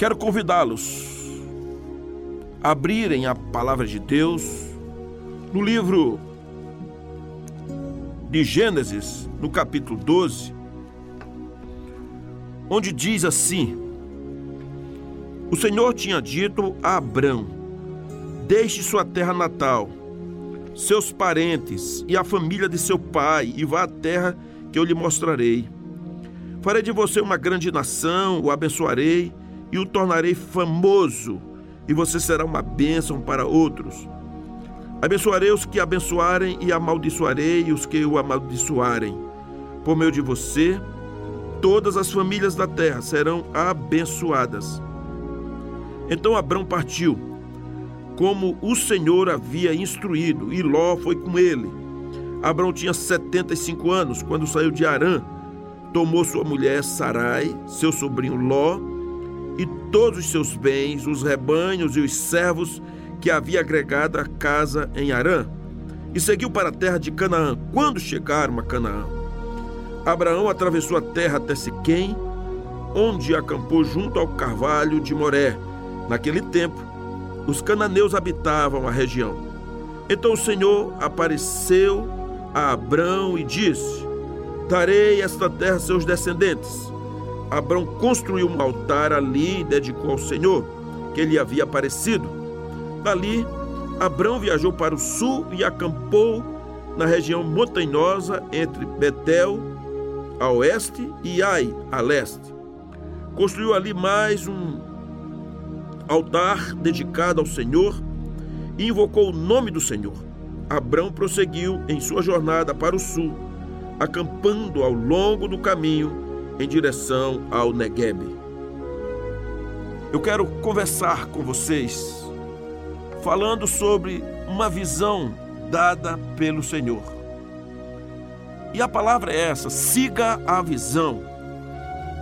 Quero convidá-los a abrirem a palavra de Deus no livro de Gênesis, no capítulo 12, onde diz assim: O Senhor tinha dito a Abrão: Deixe sua terra natal, seus parentes e a família de seu pai e vá à terra que eu lhe mostrarei. Farei de você uma grande nação, o abençoarei e o tornarei famoso, e você será uma bênção para outros. Abençoarei os que abençoarem e amaldiçoarei os que o amaldiçoarem. Por meio de você, todas as famílias da terra serão abençoadas. Então Abrão partiu, como o Senhor havia instruído, e Ló foi com ele. Abrão tinha 75 anos quando saiu de Arã. Tomou sua mulher Sarai, seu sobrinho Ló, e todos os seus bens, os rebanhos e os servos que havia agregado à casa em Arã, e seguiu para a terra de Canaã. Quando chegaram a Canaã, Abraão atravessou a terra até Siquém, onde acampou junto ao carvalho de Moré. Naquele tempo, os cananeus habitavam a região. Então o Senhor apareceu a Abrão e disse: Darei esta terra a seus descendentes. Abrão construiu um altar ali e dedicou ao Senhor, que lhe havia aparecido. Dali, Abrão viajou para o sul e acampou na região montanhosa entre Betel, a oeste, e Ai, a leste. Construiu ali mais um altar dedicado ao Senhor e invocou o nome do Senhor. Abrão prosseguiu em sua jornada para o sul, acampando ao longo do caminho em direção ao Negueb. Eu quero conversar com vocês falando sobre uma visão dada pelo Senhor. E a palavra é essa: siga a visão.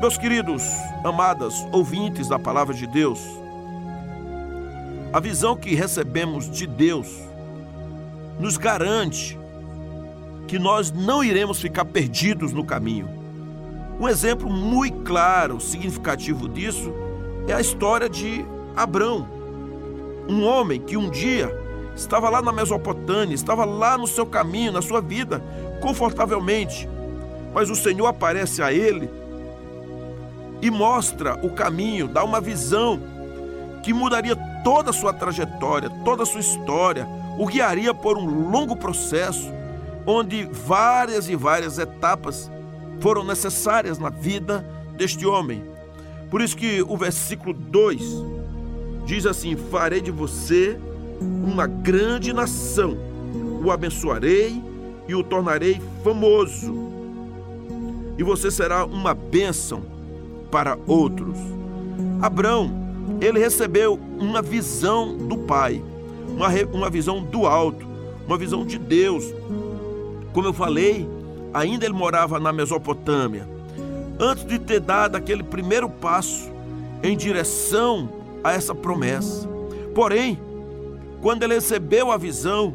Meus queridos, amadas ouvintes da palavra de Deus, a visão que recebemos de Deus nos garante que nós não iremos ficar perdidos no caminho. Um exemplo muito claro, significativo disso, é a história de Abrão. Um homem que um dia estava lá na Mesopotâmia, estava lá no seu caminho, na sua vida, confortavelmente. Mas o Senhor aparece a ele e mostra o caminho, dá uma visão que mudaria toda a sua trajetória, toda a sua história, o guiaria por um longo processo onde várias e várias etapas foram necessárias na vida deste homem. Por isso que o versículo 2 Diz assim: Farei de você uma grande nação, o abençoarei e o tornarei famoso, e você será uma bênção para outros. Abraão, ele recebeu uma visão do Pai, uma, uma visão do alto, uma visão de Deus. Como eu falei, ainda ele morava na Mesopotâmia. Antes de ter dado aquele primeiro passo em direção a essa promessa. Porém, quando ele recebeu a visão,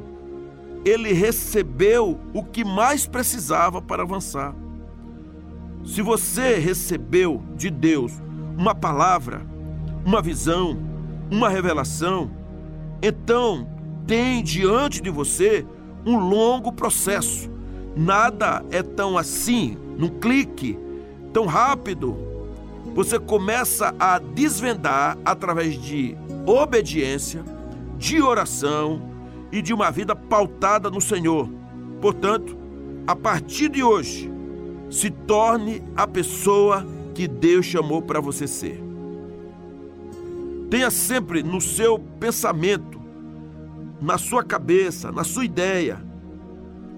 ele recebeu o que mais precisava para avançar. Se você recebeu de Deus uma palavra, uma visão, uma revelação, então tem diante de você um longo processo. Nada é tão assim, num clique, tão rápido, você começa a desvendar através de obediência, de oração e de uma vida pautada no Senhor. Portanto, a partir de hoje, se torne a pessoa que Deus chamou para você ser. Tenha sempre no seu pensamento, na sua cabeça, na sua ideia,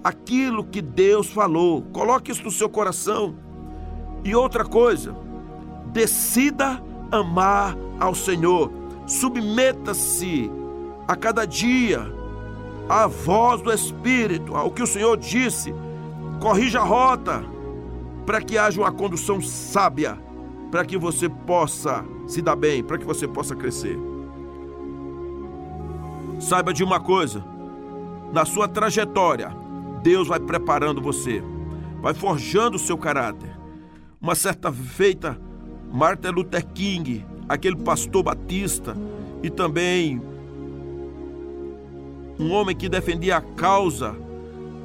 aquilo que Deus falou. Coloque isso no seu coração. E outra coisa, Decida amar ao Senhor. Submeta-se a cada dia à voz do Espírito, ao que o Senhor disse. Corrija a rota para que haja uma condução sábia, para que você possa se dar bem, para que você possa crescer. Saiba de uma coisa: na sua trajetória, Deus vai preparando você, vai forjando o seu caráter. Uma certa feita, Martin Luther King, aquele pastor batista e também um homem que defendia a causa,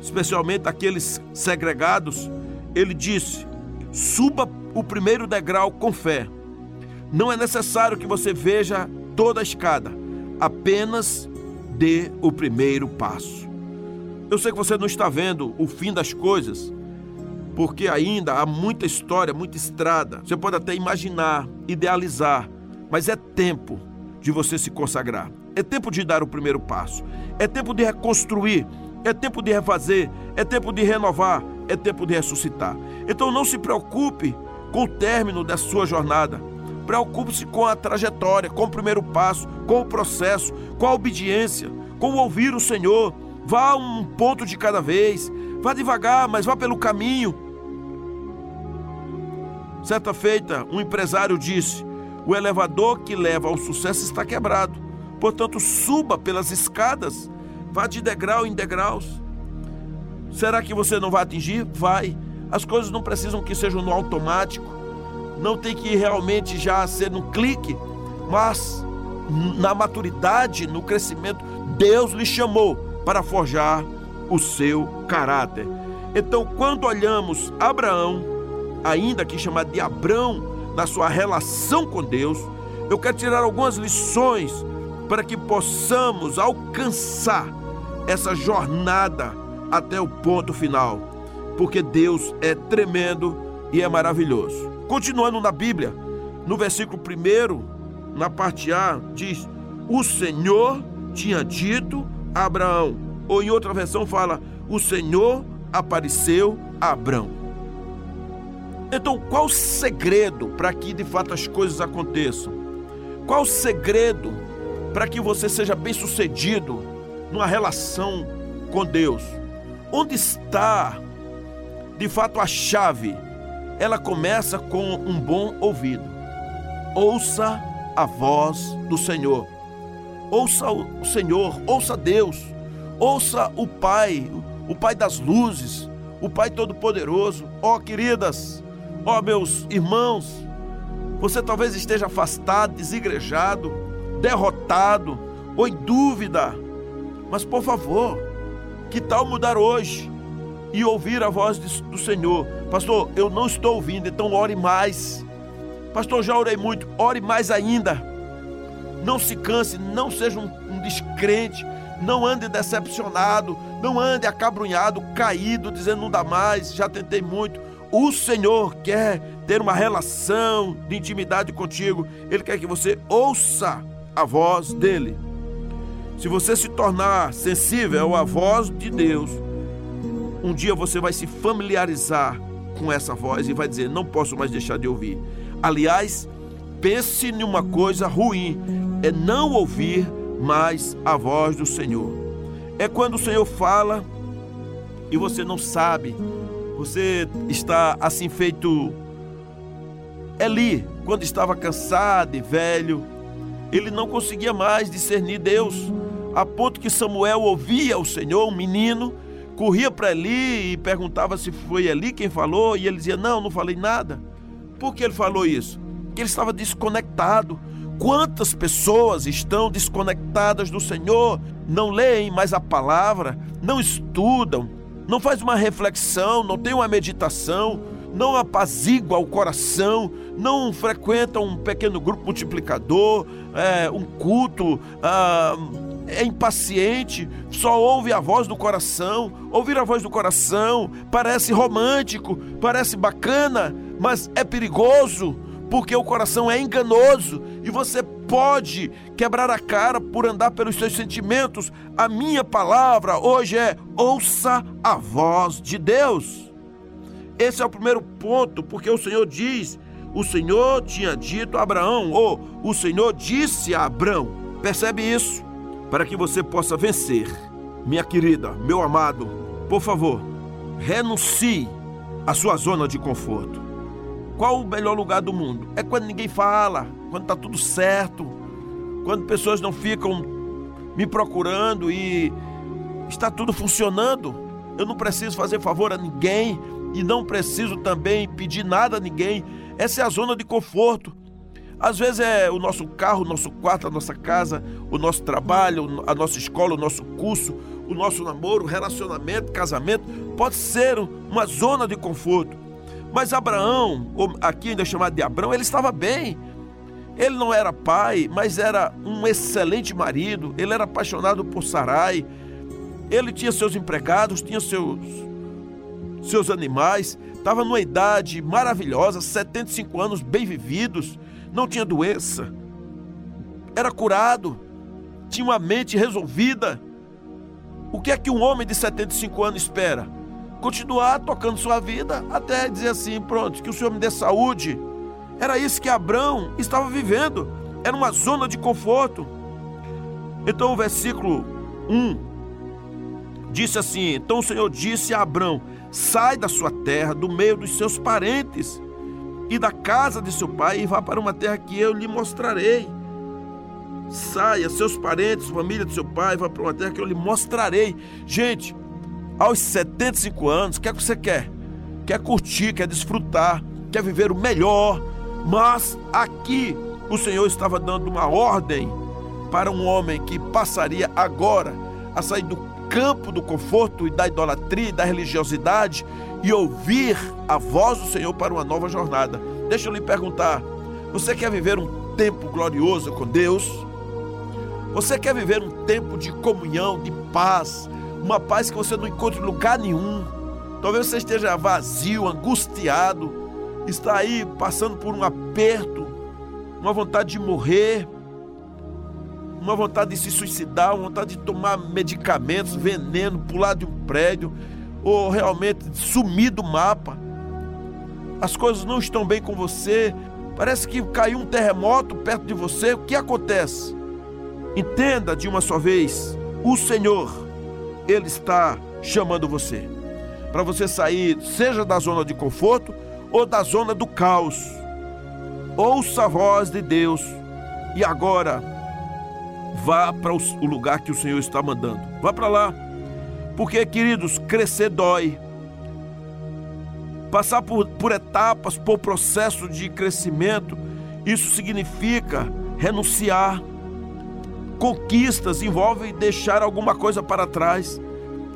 especialmente aqueles segregados, ele disse: suba o primeiro degrau com fé. Não é necessário que você veja toda a escada, apenas dê o primeiro passo. Eu sei que você não está vendo o fim das coisas, porque ainda há muita história, muita estrada. Você pode até imaginar, idealizar, mas é tempo de você se consagrar. É tempo de dar o primeiro passo. É tempo de reconstruir. É tempo de refazer. É tempo de renovar. É tempo de ressuscitar. Então não se preocupe com o término da sua jornada. Preocupe-se com a trajetória, com o primeiro passo, com o processo, com a obediência, com ouvir o Senhor. Vá um ponto de cada vez. Vá devagar, mas vá pelo caminho. Certa feita, um empresário disse: o elevador que leva ao sucesso está quebrado. Portanto, suba pelas escadas, vá de degrau em degraus. Será que você não vai atingir? Vai. As coisas não precisam que sejam no automático. Não tem que realmente já ser no clique, mas na maturidade, no crescimento, Deus lhe chamou para forjar o seu caráter. Então, quando olhamos Abraão, ainda que chamado de Abrão, na sua relação com Deus, eu quero tirar algumas lições para que possamos alcançar essa jornada até o ponto final, porque Deus é tremendo e é maravilhoso. Continuando na Bíblia, no versículo 1, na parte A, diz: O Senhor tinha dito Abraão, ou em outra versão fala: O Senhor apareceu a Abraão. Então, qual o segredo para que de fato as coisas aconteçam? Qual o segredo para que você seja bem-sucedido numa relação com Deus? Onde está de fato a chave? Ela começa com um bom ouvido. Ouça a voz do Senhor. Ouça o Senhor, ouça Deus, ouça o Pai, o Pai das luzes, o Pai Todo-Poderoso. Ó, oh, queridas, Ó oh, meus irmãos, você talvez esteja afastado, desigrejado, derrotado ou em dúvida, mas por favor, que tal mudar hoje e ouvir a voz do Senhor? Pastor, eu não estou ouvindo, então ore mais. Pastor, já orei muito, ore mais ainda. Não se canse, não seja um, um descrente, não ande decepcionado, não ande acabrunhado, caído, dizendo não dá mais, já tentei muito. O Senhor quer ter uma relação de intimidade contigo. Ele quer que você ouça a voz dele. Se você se tornar sensível à voz de Deus, um dia você vai se familiarizar com essa voz e vai dizer: Não posso mais deixar de ouvir. Aliás, pense em uma coisa ruim: é não ouvir mais a voz do Senhor. É quando o Senhor fala e você não sabe você está assim feito Eli, quando estava cansado e velho, ele não conseguia mais discernir Deus, a ponto que Samuel ouvia o Senhor, um menino, corria para Eli e perguntava se foi Eli quem falou, e ele dizia: Não, não falei nada. Por que ele falou isso? Porque ele estava desconectado. Quantas pessoas estão desconectadas do Senhor, não leem mais a palavra, não estudam, não faz uma reflexão, não tem uma meditação, não apazigua o coração, não frequenta um pequeno grupo multiplicador, é, um culto, ah, é impaciente, só ouve a voz do coração. Ouvir a voz do coração parece romântico, parece bacana, mas é perigoso, porque o coração é enganoso e você pode quebrar a cara por andar pelos seus sentimentos. A minha palavra hoje é: ouça a voz de Deus. Esse é o primeiro ponto, porque o Senhor diz: o Senhor tinha dito a Abraão, ou o Senhor disse a Abraão. Percebe isso? Para que você possa vencer, minha querida, meu amado, por favor, renuncie à sua zona de conforto. Qual o melhor lugar do mundo? É quando ninguém fala, quando está tudo certo, quando pessoas não ficam me procurando e está tudo funcionando. Eu não preciso fazer favor a ninguém e não preciso também pedir nada a ninguém. Essa é a zona de conforto. Às vezes é o nosso carro, o nosso quarto, a nossa casa, o nosso trabalho, a nossa escola, o nosso curso, o nosso namoro, relacionamento, casamento, pode ser uma zona de conforto. Mas Abraão, aqui ainda chamado de Abraão, ele estava bem. Ele não era pai, mas era um excelente marido. Ele era apaixonado por Sarai. Ele tinha seus empregados, tinha seus, seus animais. Estava numa idade maravilhosa, 75 anos, bem vividos. Não tinha doença. Era curado. Tinha uma mente resolvida. O que é que um homem de 75 anos espera? Continuar tocando sua vida até dizer assim: pronto, que o Senhor me dê saúde era isso que Abraão estava vivendo. Era uma zona de conforto. Então o versículo 1 disse assim: Então o Senhor disse a Abraão: Sai da sua terra, do meio dos seus parentes e da casa de seu pai, e vá para uma terra que eu lhe mostrarei. Saia, seus parentes, família de seu pai, vá para uma terra que eu lhe mostrarei. Gente, aos 75 anos, o que é que você quer? Quer curtir, quer desfrutar, quer viver o melhor, mas aqui o Senhor estava dando uma ordem para um homem que passaria agora a sair do campo do conforto e da idolatria e da religiosidade e ouvir a voz do Senhor para uma nova jornada. Deixa eu lhe perguntar: você quer viver um tempo glorioso com Deus? Você quer viver um tempo de comunhão, de paz, uma paz que você não encontra em lugar nenhum? Talvez você esteja vazio, angustiado, está aí passando por um aperto, uma vontade de morrer, uma vontade de se suicidar, uma vontade de tomar medicamentos, veneno, pular de um prédio, ou realmente sumir do mapa. As coisas não estão bem com você, parece que caiu um terremoto perto de você. O que acontece? Entenda de uma só vez: o Senhor, Ele está chamando você para você sair, seja da zona de conforto, ou da zona do caos. Ouça a voz de Deus e agora vá para o lugar que o Senhor está mandando. Vá para lá. Porque, queridos, crescer dói. Passar por, por etapas, por processo de crescimento, isso significa renunciar. Conquistas envolvem deixar alguma coisa para trás.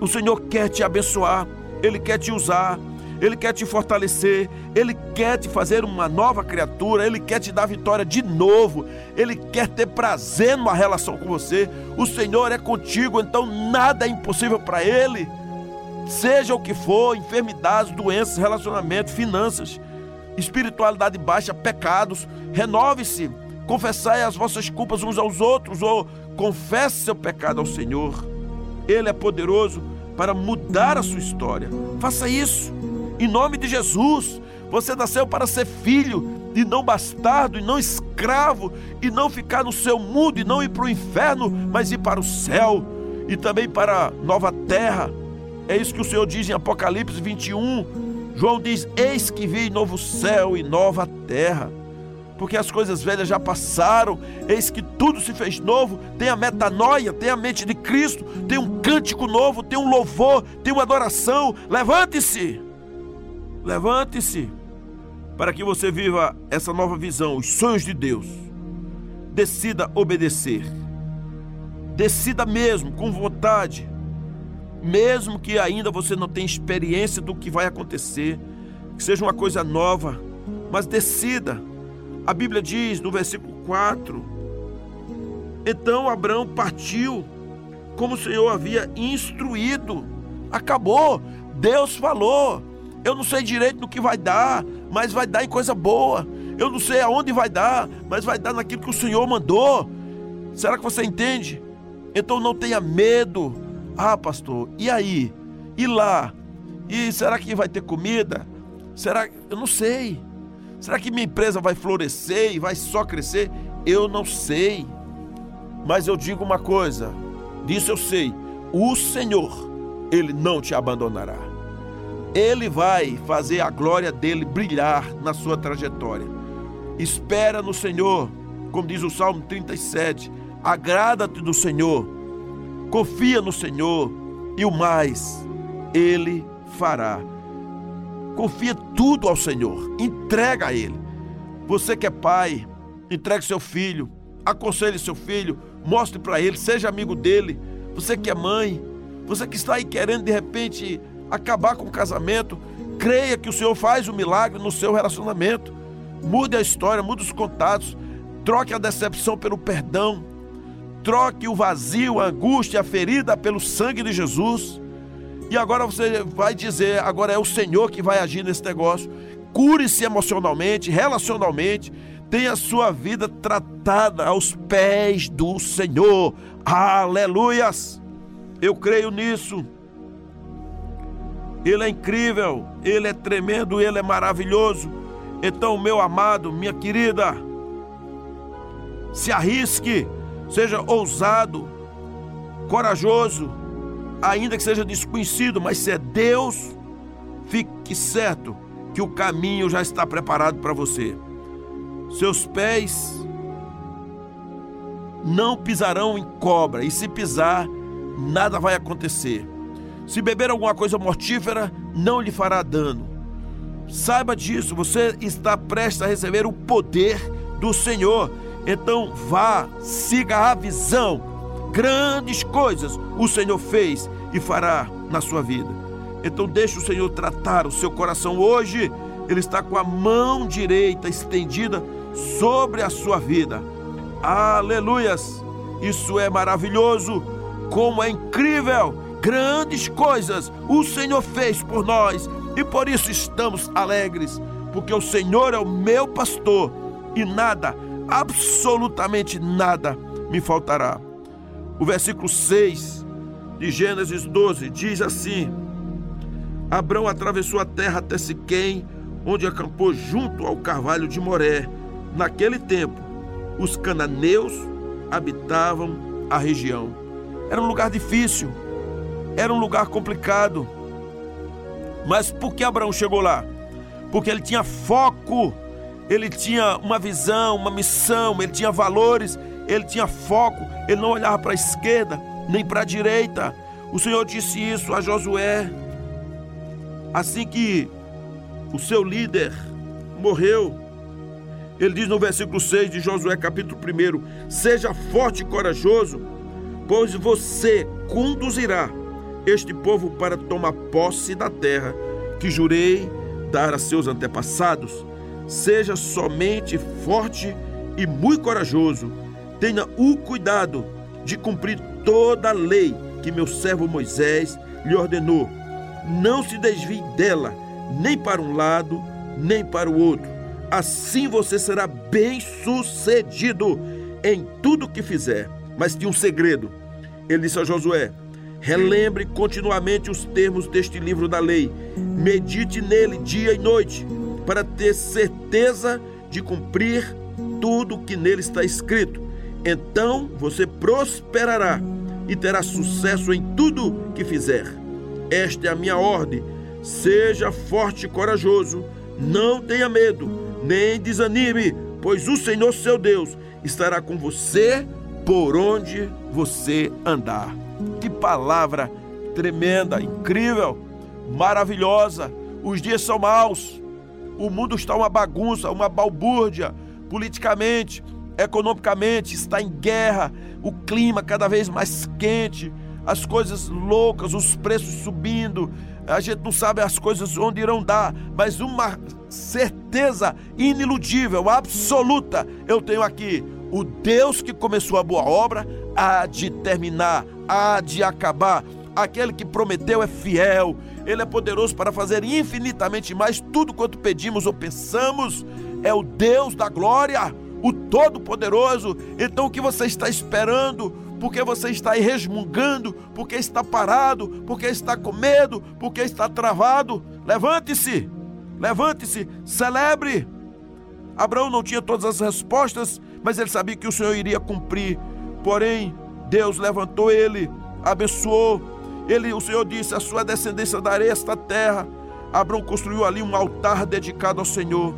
O Senhor quer te abençoar, Ele quer te usar, ele quer te fortalecer, Ele quer te fazer uma nova criatura, Ele quer te dar vitória de novo, Ele quer ter prazer numa relação com você. O Senhor é contigo, então nada é impossível para Ele. Seja o que for, enfermidades, doenças, relacionamentos, finanças, espiritualidade baixa, pecados, renove-se, confessai as vossas culpas uns aos outros, ou confesse seu pecado ao Senhor. Ele é poderoso para mudar a sua história. Faça isso. Em nome de Jesus, você nasceu para ser filho e não bastardo, e não escravo, e não ficar no seu mundo, e não ir para o inferno, mas ir para o céu e também para a nova terra. É isso que o Senhor diz em Apocalipse 21. João diz: Eis que vi novo céu e nova terra. Porque as coisas velhas já passaram, eis que tudo se fez novo. Tem a metanoia, tem a mente de Cristo, tem um cântico novo, tem um louvor, tem uma adoração. Levante-se! Levante-se para que você viva essa nova visão, os sonhos de Deus. Decida obedecer. Decida mesmo, com vontade. Mesmo que ainda você não tenha experiência do que vai acontecer, que seja uma coisa nova, mas decida. A Bíblia diz no versículo 4: Então Abraão partiu, como o Senhor havia instruído. Acabou. Deus falou. Eu não sei direito no que vai dar, mas vai dar em coisa boa. Eu não sei aonde vai dar, mas vai dar naquilo que o Senhor mandou. Será que você entende? Então não tenha medo. Ah, pastor, e aí? E lá? E será que vai ter comida? Será? Eu não sei. Será que minha empresa vai florescer e vai só crescer? Eu não sei. Mas eu digo uma coisa, disso eu sei: o Senhor, Ele não te abandonará. Ele vai fazer a glória dele brilhar na sua trajetória. Espera no Senhor, como diz o Salmo 37. Agrada-te do Senhor, confia no Senhor e o mais ele fará. Confia tudo ao Senhor, entrega a Ele. Você que é pai, entregue seu filho, aconselhe seu filho, mostre para ele, seja amigo dele. Você que é mãe, você que está aí querendo de repente acabar com o casamento, creia que o Senhor faz o um milagre no seu relacionamento. Mude a história, mude os contatos, troque a decepção pelo perdão, troque o vazio, a angústia, a ferida pelo sangue de Jesus. E agora você vai dizer, agora é o Senhor que vai agir nesse negócio. Cure-se emocionalmente, relacionalmente, tenha a sua vida tratada aos pés do Senhor. Aleluias! Eu creio nisso. Ele é incrível, ele é tremendo, ele é maravilhoso. Então, meu amado, minha querida, se arrisque, seja ousado, corajoso, ainda que seja desconhecido, mas se é Deus, fique certo que o caminho já está preparado para você. Seus pés não pisarão em cobra, e se pisar, nada vai acontecer. Se beber alguma coisa mortífera, não lhe fará dano. Saiba disso, você está prestes a receber o poder do Senhor. Então vá, siga a visão. Grandes coisas o Senhor fez e fará na sua vida. Então deixe o Senhor tratar o seu coração hoje. Ele está com a mão direita estendida sobre a sua vida. Aleluias! Isso é maravilhoso, como é incrível! Grandes coisas o Senhor fez por nós e por isso estamos alegres, porque o Senhor é o meu pastor e nada, absolutamente nada, me faltará. O versículo 6 de Gênesis 12 diz assim: Abrão atravessou a terra até Siquém, onde acampou junto ao carvalho de Moré. Naquele tempo, os cananeus habitavam a região. Era um lugar difícil, era um lugar complicado. Mas por que Abraão chegou lá? Porque ele tinha foco, ele tinha uma visão, uma missão, ele tinha valores, ele tinha foco, ele não olhava para a esquerda nem para a direita. O Senhor disse isso a Josué. Assim que o seu líder morreu, ele diz no versículo 6 de Josué, capítulo 1: Seja forte e corajoso, pois você conduzirá este povo para tomar posse da terra que jurei dar a seus antepassados. Seja somente forte e muito corajoso. Tenha o cuidado de cumprir toda a lei que meu servo Moisés lhe ordenou. Não se desvie dela, nem para um lado, nem para o outro. Assim você será bem-sucedido em tudo que fizer. Mas tinha um segredo. Ele disse a Josué: Relembre continuamente os termos deste livro da lei. Medite nele dia e noite, para ter certeza de cumprir tudo que nele está escrito. Então você prosperará e terá sucesso em tudo que fizer. Esta é a minha ordem. Seja forte e corajoso. Não tenha medo, nem desanime, pois o Senhor seu Deus estará com você por onde você andar. Que palavra tremenda, incrível, maravilhosa. Os dias são maus. O mundo está uma bagunça, uma balbúrdia, politicamente, economicamente, está em guerra, o clima cada vez mais quente, as coisas loucas, os preços subindo. A gente não sabe as coisas onde irão dar, mas uma certeza iniludível, absoluta, eu tenho aqui. O Deus que começou a boa obra há de terminar, há de acabar. Aquele que prometeu é fiel, ele é poderoso para fazer infinitamente mais tudo quanto pedimos ou pensamos. É o Deus da glória, o Todo-Poderoso. Então o que você está esperando? Porque você está aí resmungando, porque está parado, porque está com medo, porque está travado. Levante-se, levante-se, celebre. Abraão não tinha todas as respostas, mas ele sabia que o Senhor iria cumprir. Porém, Deus levantou ele, abençoou. Ele, o Senhor disse: "A sua descendência darei esta terra". Abraão construiu ali um altar dedicado ao Senhor.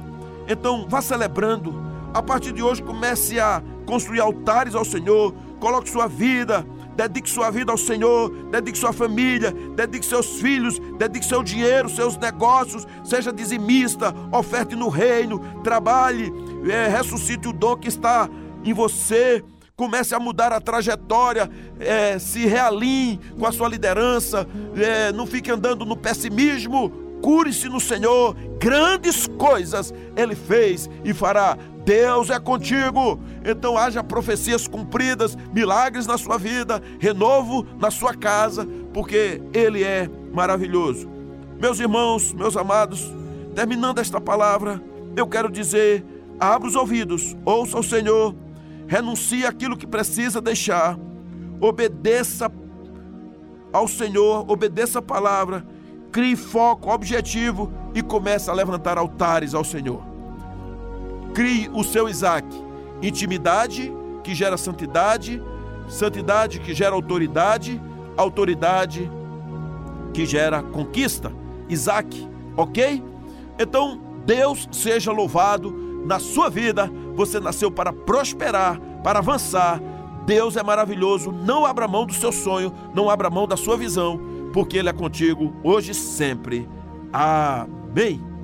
Então, vá celebrando. A partir de hoje, comece a construir altares ao Senhor. Coloque sua vida, dedique sua vida ao Senhor, dedique sua família, dedique seus filhos, dedique seu dinheiro, seus negócios, seja dizimista, oferte no reino, trabalhe, é, ressuscite o dom que está em você, comece a mudar a trajetória, é, se realinhe com a sua liderança, é, não fique andando no pessimismo, cure-se no Senhor, grandes coisas Ele fez e fará. Deus é contigo, então haja profecias cumpridas, milagres na sua vida, renovo na sua casa, porque Ele é maravilhoso. Meus irmãos, meus amados, terminando esta palavra, eu quero dizer: abra os ouvidos, ouça o Senhor renuncie aquilo que precisa deixar, obedeça ao Senhor, obedeça a palavra, crie foco, objetivo e comece a levantar altares ao Senhor. Crie o seu Isaac, intimidade que gera santidade, santidade que gera autoridade, autoridade que gera conquista. Isaac, ok? Então, Deus seja louvado na sua vida você nasceu para prosperar, para avançar. Deus é maravilhoso. Não abra mão do seu sonho, não abra mão da sua visão, porque Ele é contigo hoje e sempre. Amém.